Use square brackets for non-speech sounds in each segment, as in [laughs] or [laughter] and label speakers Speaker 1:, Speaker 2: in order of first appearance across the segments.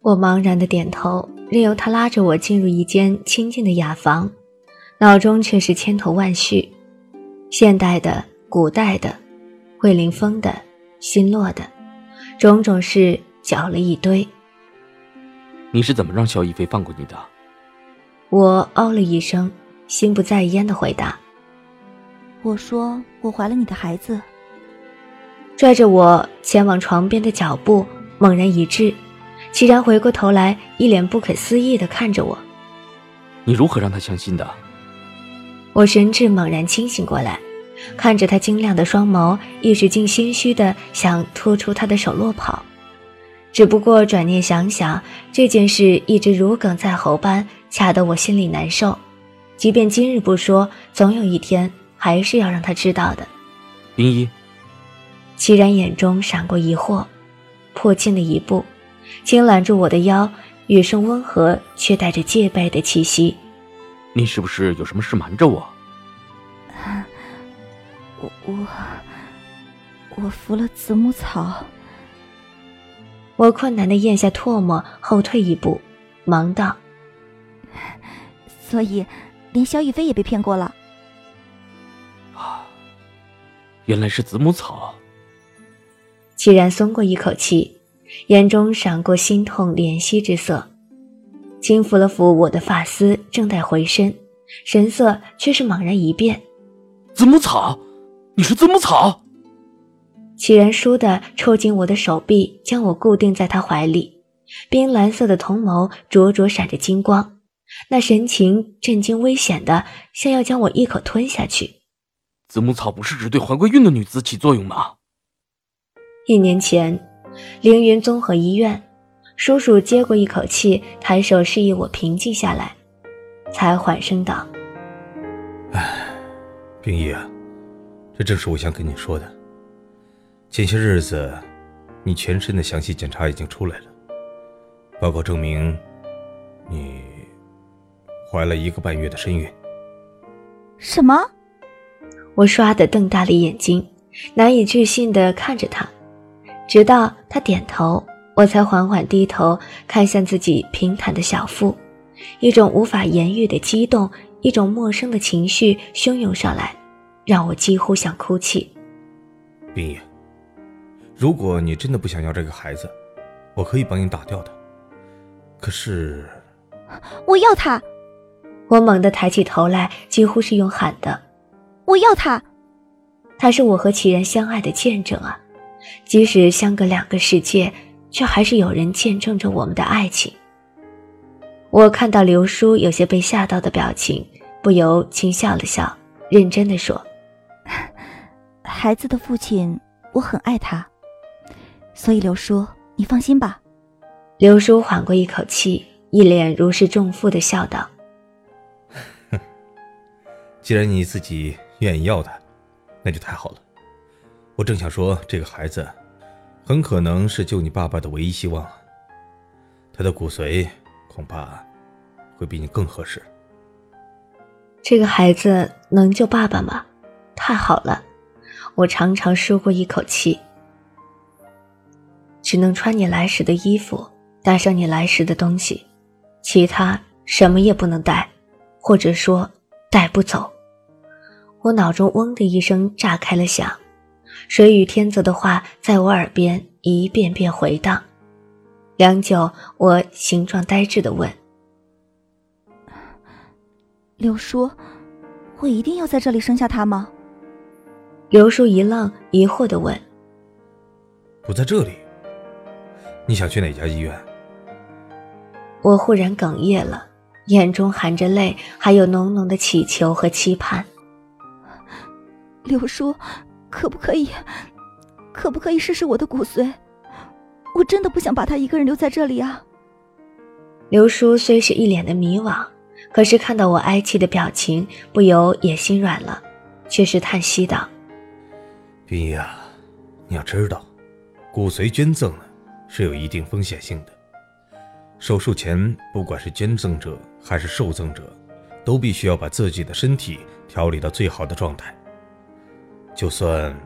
Speaker 1: 我茫然的点头，任由他拉着我进入一间清静的雅房，脑中却是千头万绪，现代的、古代的、会林峰的、新落的，种种事搅了一堆。
Speaker 2: 你是怎么让萧逸飞放过你的？
Speaker 1: 我哦了一声，心不在焉的回答：“
Speaker 3: 我说我怀了你的孩子。”
Speaker 1: 拽着我前往床边的脚步猛然一滞。齐然回过头来，一脸不可思议的看着我。
Speaker 2: 你如何让他相信的？
Speaker 1: 我神志猛然清醒过来，看着他晶亮的双眸，一时竟心虚的想拖出他的手落跑。只不过转念想想，这件事一直如鲠在喉般，卡得我心里难受。即便今日不说，总有一天还是要让他知道的。
Speaker 2: 冰一。
Speaker 1: 齐然眼中闪过疑惑，迫近了一步。轻揽住我的腰，语声温和，却带着戒备的气息。
Speaker 2: 你是不是有什么事瞒着我？
Speaker 3: 我我我服了子母草。
Speaker 1: 我困难的咽下唾沫，后退一步，忙道：“
Speaker 3: 所以，连萧逸飞也被骗过了。”
Speaker 2: 啊，原来是子母草。
Speaker 1: 齐然松过一口气。眼中闪过心痛怜惜之色，轻抚了抚我的发丝，正待回身，神色却是猛然一变。
Speaker 2: 子母草，你是子母草？
Speaker 1: 齐然倏地抽紧我的手臂，将我固定在他怀里，冰蓝色的瞳眸灼灼闪着金光，那神情震惊危险的，像要将我一口吞下去。
Speaker 2: 子母草不是只对怀过孕的女子起作用吗？
Speaker 1: 一年前。凌云综合医院，叔叔接过一口气，抬手示意我平静下来，才缓声道：“
Speaker 4: 哎，冰衣啊，这正是我想跟你说的。前些日子，你全身的详细检查已经出来了，报告证明，你怀了一个半月的身孕。”
Speaker 3: 什么？
Speaker 1: 我唰的瞪大了眼睛，难以置信的看着他。直到他点头，我才缓缓低头看向自己平坦的小腹，一种无法言喻的激动，一种陌生的情绪汹涌上来，让我几乎想哭泣。
Speaker 4: 冰野，如果你真的不想要这个孩子，我可以帮你打掉他。可是，
Speaker 3: 我要他！
Speaker 1: 我猛地抬起头来，几乎是用喊的：“
Speaker 3: 我要他！”
Speaker 1: 他是我和齐人相爱的见证啊！即使相隔两个世界，却还是有人见证着我们的爱情。我看到刘叔有些被吓到的表情，不由轻笑了笑，认真的说：“
Speaker 3: 孩子的父亲，我很爱他，所以刘叔，你放心吧。”
Speaker 1: 刘叔缓过一口气，一脸如释重负的笑道：“
Speaker 4: 既然你自己愿意要他，那就太好了。”我正想说，这个孩子很可能是救你爸爸的唯一希望，他的骨髓恐怕会比你更合适。
Speaker 1: 这个孩子能救爸爸吗？太好了！我长长舒过一口气。只能穿你来时的衣服，带上你来时的东西，其他什么也不能带，或者说带不走。我脑中嗡的一声炸开了响。水与天泽的话在我耳边一遍遍回荡，良久，我形状呆滞的问：“
Speaker 3: 刘叔，我一定要在这里生下他吗？”
Speaker 1: 刘叔一愣，疑惑的问：“
Speaker 4: 不在这里？你想去哪家医院？”
Speaker 1: 我忽然哽咽了，眼中含着泪，还有浓浓的祈求和期盼。
Speaker 3: 刘叔。可不可以，可不可以试试我的骨髓？我真的不想把他一个人留在这里啊！
Speaker 1: 刘叔虽是一脸的迷惘，可是看到我哀戚的表情，不由也心软了，却是叹息道：“
Speaker 4: 冰衣啊，你要知道，骨髓捐赠呢是有一定风险性的。手术前，不管是捐赠者还是受赠者，都必须要把自己的身体调理到最好的状态。”就算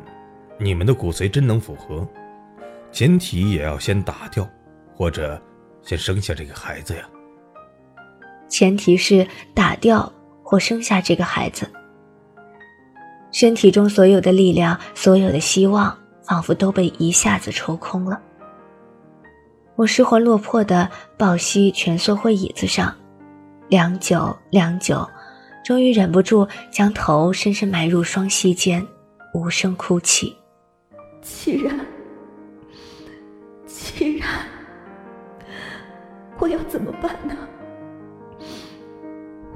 Speaker 4: 你们的骨髓真能符合，前提也要先打掉，或者先生下这个孩子呀。
Speaker 1: 前提是打掉或生下这个孩子。身体中所有的力量，所有的希望，仿佛都被一下子抽空了。我失魂落魄的抱膝蜷缩回椅子上，良久良久，终于忍不住将头深深埋入双膝间，无声哭泣。
Speaker 3: 既然，既然，我要怎么办呢？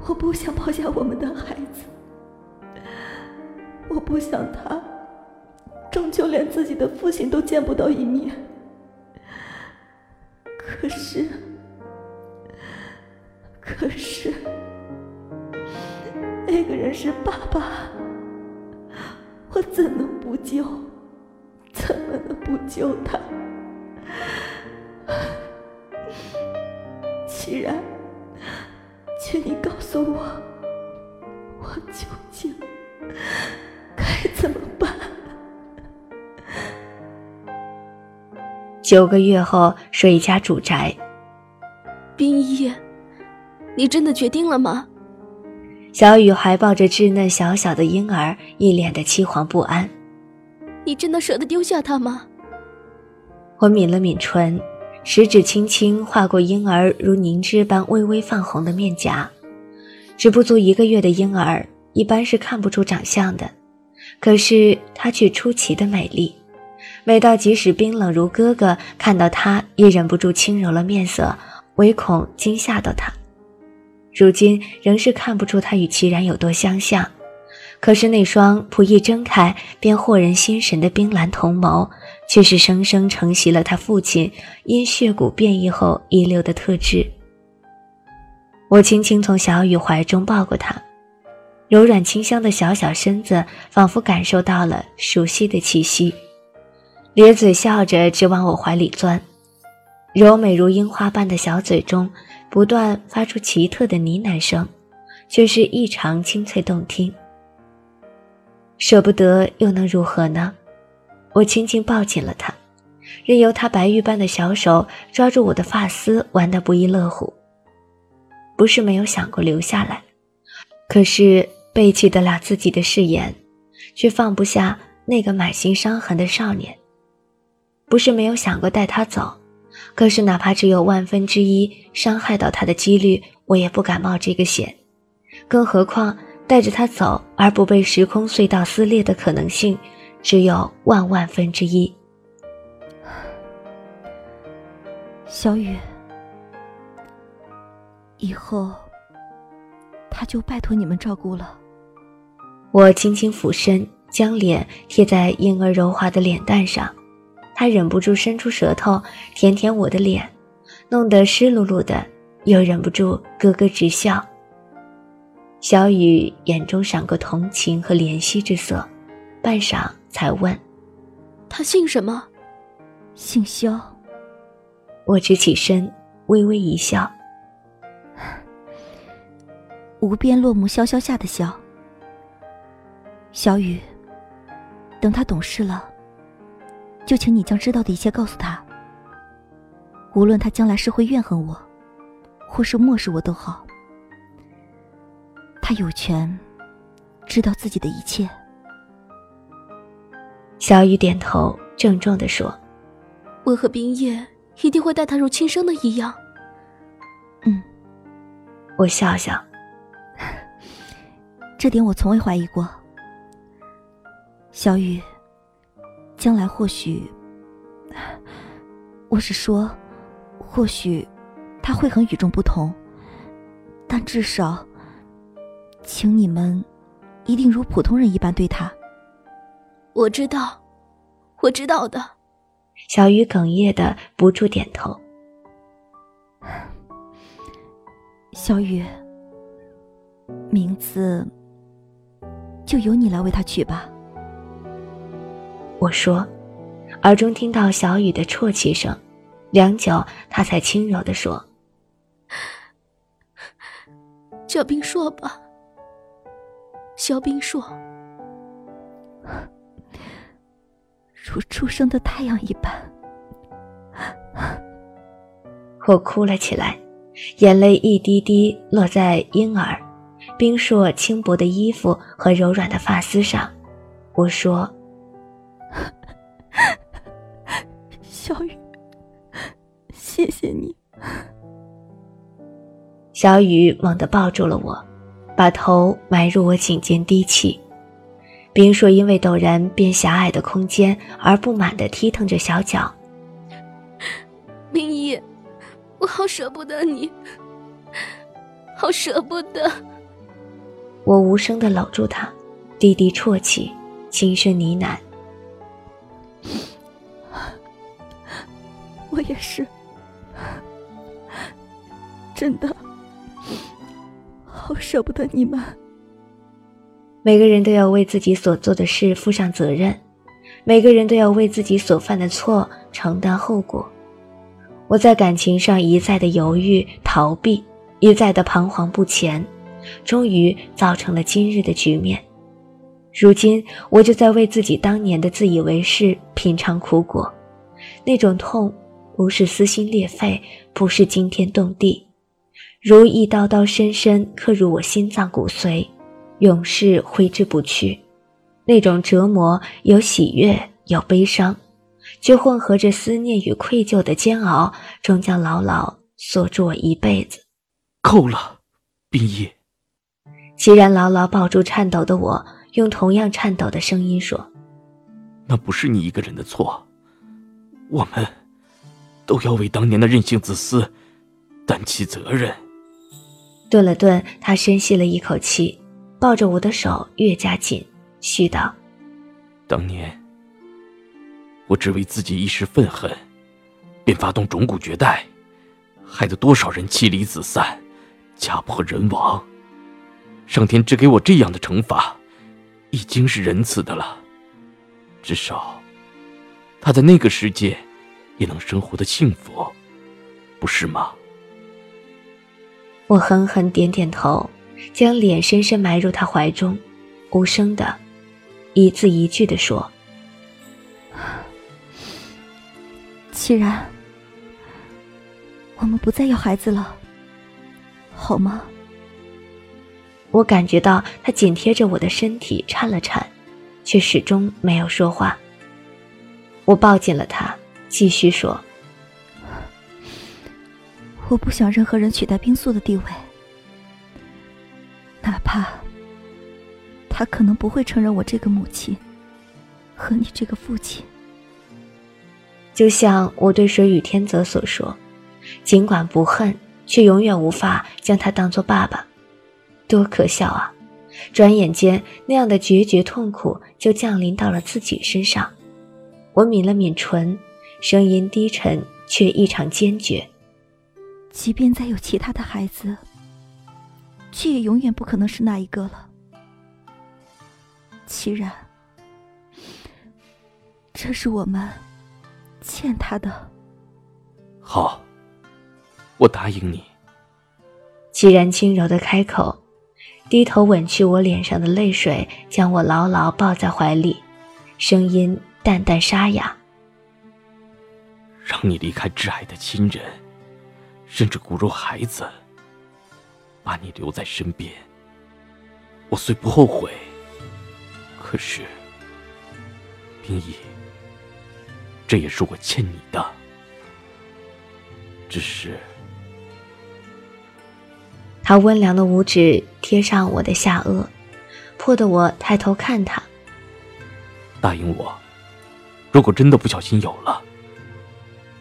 Speaker 3: 我不想抛下我们的孩子，我不想他终究连自己的父亲都见不到一面。可是，可是，那个人是爸爸，我怎能不救？怎么能不救他？既然。请你告诉我，我究竟该怎么办？
Speaker 1: 九个月后，水家主宅。
Speaker 5: 冰衣，你真的决定了吗？
Speaker 1: 小雨还抱着稚嫩小小的婴儿，一脸的凄惶不安。
Speaker 5: 你真的舍得丢下他吗？
Speaker 1: 我抿了抿唇。食指轻轻划过婴儿如凝脂般微微泛红的面颊，只不足一个月的婴儿一般是看不出长相的，可是她却出奇的美丽，美到即使冰冷如哥哥看到她也忍不住轻柔了面色，唯恐惊吓到她。如今仍是看不出他与齐然有多相像。可是那双甫一睁开便惑人心神的冰蓝瞳眸，却是生生承袭了他父亲因血骨变异后遗留的特质。我轻轻从小雨怀中抱过他，柔软清香的小小身子仿佛感受到了熟悉的气息，咧嘴笑着直往我怀里钻，柔美如樱花般的小嘴中不断发出奇特的呢喃声，却是异常清脆动听。舍不得又能如何呢？我轻轻抱紧了他，任由他白玉般的小手抓住我的发丝，玩得不亦乐乎。不是没有想过留下来，可是背弃得了自己的誓言，却放不下那个满心伤痕的少年。不是没有想过带他走，可是哪怕只有万分之一伤害到他的几率，我也不敢冒这个险。更何况。带着他走而不被时空隧道撕裂的可能性，只有万万分之一。
Speaker 3: 小雨，以后他就拜托你们照顾了。
Speaker 1: 我轻轻俯身，将脸贴在婴儿柔滑的脸蛋上，他忍不住伸出舌头舔舔我的脸，弄得湿漉漉的，又忍不住咯咯直笑。小雨眼中闪过同情和怜惜之色，半晌才问：“
Speaker 5: 他姓什么？”“
Speaker 3: 姓萧。”
Speaker 1: 我直起身，微微一笑：“
Speaker 3: 无边落木萧萧下的萧。”小雨，等他懂事了，就请你将知道的一切告诉他。无论他将来是会怨恨我，或是漠视我都好。他有权知道自己的一切。
Speaker 1: 小雨点头，郑重的说：“
Speaker 5: 我和冰叶一定会待他如亲生的一样。”
Speaker 3: 嗯，
Speaker 1: 我笑笑，[laughs]
Speaker 3: 这点我从未怀疑过。小雨，将来或许，[sighs] 我是说，或许他会很与众不同，但至少。请你们一定如普通人一般对他。
Speaker 5: 我知道，我知道的。
Speaker 1: 小雨哽咽的不住点头。[sighs]
Speaker 3: 小雨，名字就由你来为他取吧。
Speaker 1: 我说，耳中听到小雨的啜泣声，良久，他才轻柔的说：“
Speaker 5: 叫冰硕吧。”肖冰硕，
Speaker 3: 如初升的太阳一般。
Speaker 1: 我哭了起来，眼泪一滴滴落在婴儿冰硕轻薄的衣服和柔软的发丝上。我说：“ [laughs]
Speaker 3: 小雨，谢谢你。”
Speaker 1: 小雨猛地抱住了我，把头埋入我颈间低泣。冰硕因为陡然变狭隘的空间而不满地踢腾着小脚。[laughs]
Speaker 5: 明一，我好舍不得你，好舍不得。
Speaker 1: 我无声地搂住他，低低啜泣，轻声呢喃：“ [laughs]
Speaker 3: 我也是，真的。”好舍不得你们。
Speaker 1: 每个人都要为自己所做的事负上责任，每个人都要为自己所犯的错承担后果。我在感情上一再的犹豫、逃避，一再的彷徨不前，终于造成了今日的局面。如今，我就在为自己当年的自以为是品尝苦果。那种痛，不是撕心裂肺，不是惊天动地。如一刀刀深深刻入我心脏骨髓，永世挥之不去。那种折磨有喜悦，有悲伤，却混合着思念与愧疚的煎熬，终将牢牢锁住我一辈子。
Speaker 2: 够了，冰衣。
Speaker 1: 齐然牢牢抱住颤抖的我，用同样颤抖的声音说：“
Speaker 2: 那不是你一个人的错，我们都要为当年的任性自私担起责任。”
Speaker 1: 顿了顿，他深吸了一口气，抱着我的手越加紧，絮道：“
Speaker 2: 当年，我只为自己一时愤恨，便发动种骨绝代，害得多少人妻离子散，家破人亡。上天只给我这样的惩罚，已经是仁慈的了。至少，他在那个世界，也能生活的幸福，不是吗？”
Speaker 1: 我狠狠点点头，将脸深深埋入他怀中，无声的，一字一句的说：“ [sighs]
Speaker 3: 既然我们不再要孩子了，好吗？”
Speaker 1: 我感觉到他紧贴着我的身体颤了颤，却始终没有说话。我抱紧了他，继续说。
Speaker 3: 我不想任何人取代冰素的地位，哪怕他可能不会承认我这个母亲和你这个父亲。
Speaker 1: 就像我对水雨天泽所说，尽管不恨，却永远无法将他当做爸爸，多可笑啊！转眼间，那样的决绝痛苦就降临到了自己身上。我抿了抿唇，声音低沉却异常坚决。
Speaker 3: 即便再有其他的孩子，却也永远不可能是那一个了。齐然，这是我们欠他的。
Speaker 2: 好，我答应你。
Speaker 1: 齐然轻柔的开口，低头吻去我脸上的泪水，将我牢牢抱在怀里，声音淡淡沙哑：“
Speaker 2: 让你离开挚爱的亲人。”甚至骨肉孩子，把你留在身边，我虽不后悔，可是，冰衣，这也是我欠你的。只是，
Speaker 1: 他温凉的五指贴上我的下颚，迫得我抬头看他。
Speaker 2: 答应我，如果真的不小心有了，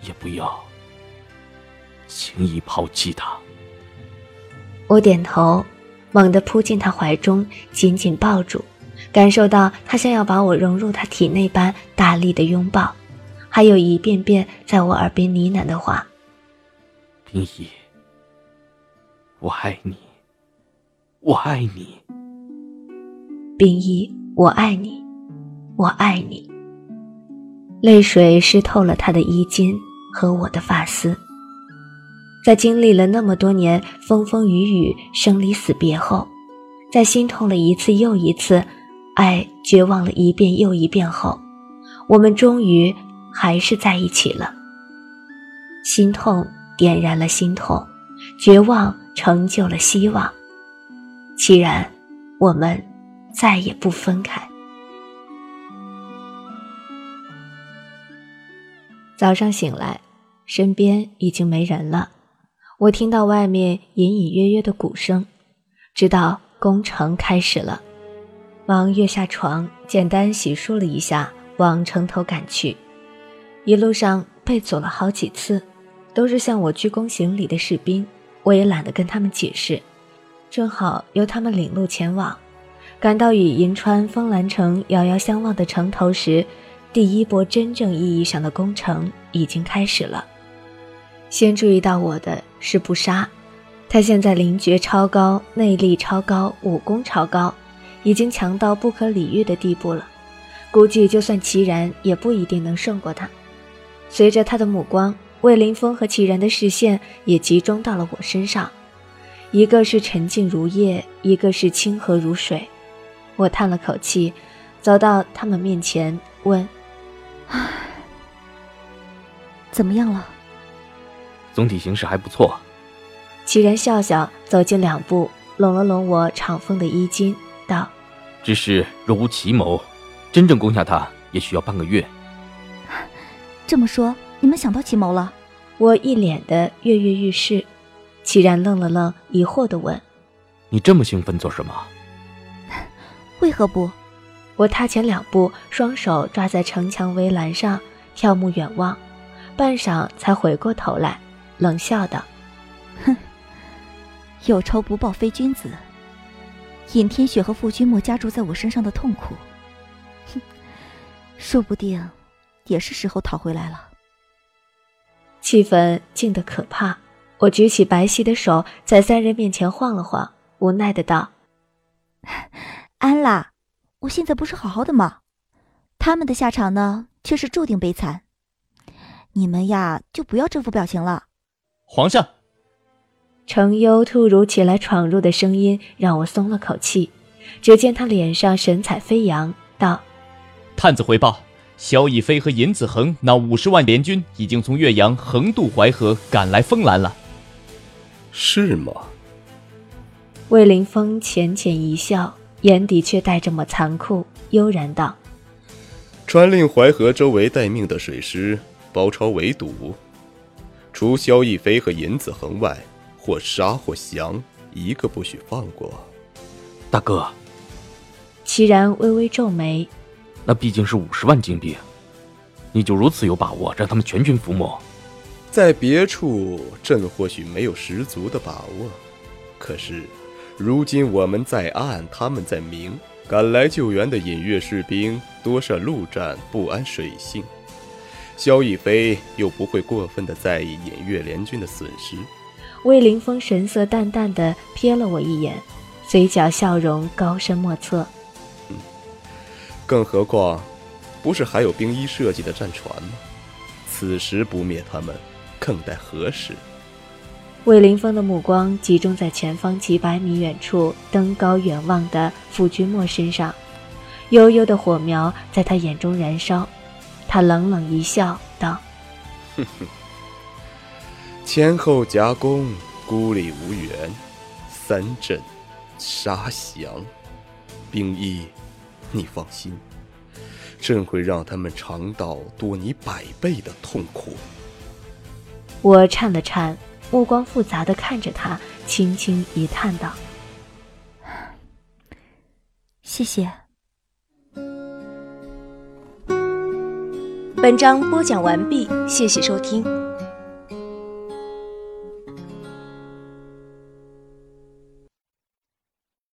Speaker 2: 也不要。轻易抛弃他。
Speaker 1: 我点头，猛地扑进他怀中，紧紧抱住，感受到他像要把我融入他体内般大力的拥抱，还有一遍遍在我耳边呢喃的话：“
Speaker 2: 冰衣，我爱你，我爱你。”
Speaker 1: 冰衣，我爱你，我爱你。泪水湿透了他的衣襟和我的发丝。在经历了那么多年风风雨雨、生离死别后，在心痛了一次又一次、爱绝望了一遍又一遍后，我们终于还是在一起了。心痛点燃了心痛，绝望成就了希望。既然我们再也不分开。早上醒来，身边已经没人了。我听到外面隐隐约约的鼓声，知道工程开始了。忙跃下床，简单洗漱了一下，往城头赶去。一路上被阻了好几次，都是向我鞠躬行礼的士兵，我也懒得跟他们解释。正好由他们领路前往。赶到与银川丰兰城遥遥相望的城头时，第一波真正意义上的工程已经开始了。先注意到我的是不杀，他现在灵觉超高，内力超高，武功超高，已经强到不可理喻的地步了。估计就算齐然，也不一定能胜过他。随着他的目光，魏凌风和齐然的视线也集中到了我身上，一个是沉静如夜，一个是清和如水。我叹了口气，走到他们面前，问：“
Speaker 3: 唉，怎么样了？”
Speaker 2: 总体形势还不错。
Speaker 1: 齐然笑笑，走近两步，拢了拢我敞风的衣襟，道：“
Speaker 2: 只是若无奇谋，真正攻下他也需要半个月。”
Speaker 3: 这么说，你们想到奇谋了？
Speaker 1: 我一脸的跃跃欲试。齐然愣了愣，疑惑的问：“
Speaker 2: 你这么兴奋做什么？” [laughs]
Speaker 3: 为何不？
Speaker 1: 我踏前两步，双手抓在城墙围栏上，眺目远望，半晌才回过头来。冷笑道：“
Speaker 3: 哼，有仇不报非君子。尹天雪和傅君莫加注在我身上的痛苦，哼，说不定也是时候讨回来了。”
Speaker 1: 气氛静得可怕。我举起白皙的手，在三人面前晃了晃，无奈的道：“
Speaker 3: 安啦，我现在不是好好的吗？他们的下场呢，却是注定悲惨。你们呀，就不要这副表情了。”
Speaker 6: 皇上，
Speaker 1: 程优突如其来闯入的声音让我松了口气。只见他脸上神采飞扬，道：“
Speaker 6: 探子回报，萧逸飞和尹子恒那五十万联军已经从岳阳横渡淮河，赶来丰兰了。”
Speaker 7: 是吗？
Speaker 1: 魏凌风浅浅一笑，眼底却带着么残酷，悠然道：“
Speaker 7: 传令淮河周围待命的水师包抄围堵。”除萧逸飞和尹子恒外，或杀或降，一个不许放过。
Speaker 2: 大哥，
Speaker 1: 齐然微微皱眉。
Speaker 2: 那毕竟是五十万金币，你就如此有把握让他们全军覆没？
Speaker 7: 在别处，朕或许没有十足的把握。可是，如今我们在暗，他们在明，赶来救援的隐月士兵多涉陆战，不安水性。萧逸飞又不会过分的在意隐月联军的损失。
Speaker 1: 魏凌风神色淡淡的瞥了我一眼，嘴角笑容高深莫测。
Speaker 7: 嗯，更何况，不是还有兵衣设计的战船吗？此时不灭他们，更待何时？
Speaker 1: 魏凌风的目光集中在前方几百米远处登高远望的傅君莫身上，悠悠的火苗在他眼中燃烧。他冷冷一笑，道：“
Speaker 7: 哼哼，前后夹攻，孤立无援，三镇杀降，兵役，你放心，朕会让他们尝到多你百倍的痛苦。”
Speaker 1: 我颤了颤，目光复杂的看着他，轻轻一叹道：“
Speaker 3: 谢谢。”
Speaker 8: 本章播讲完毕，谢谢收听。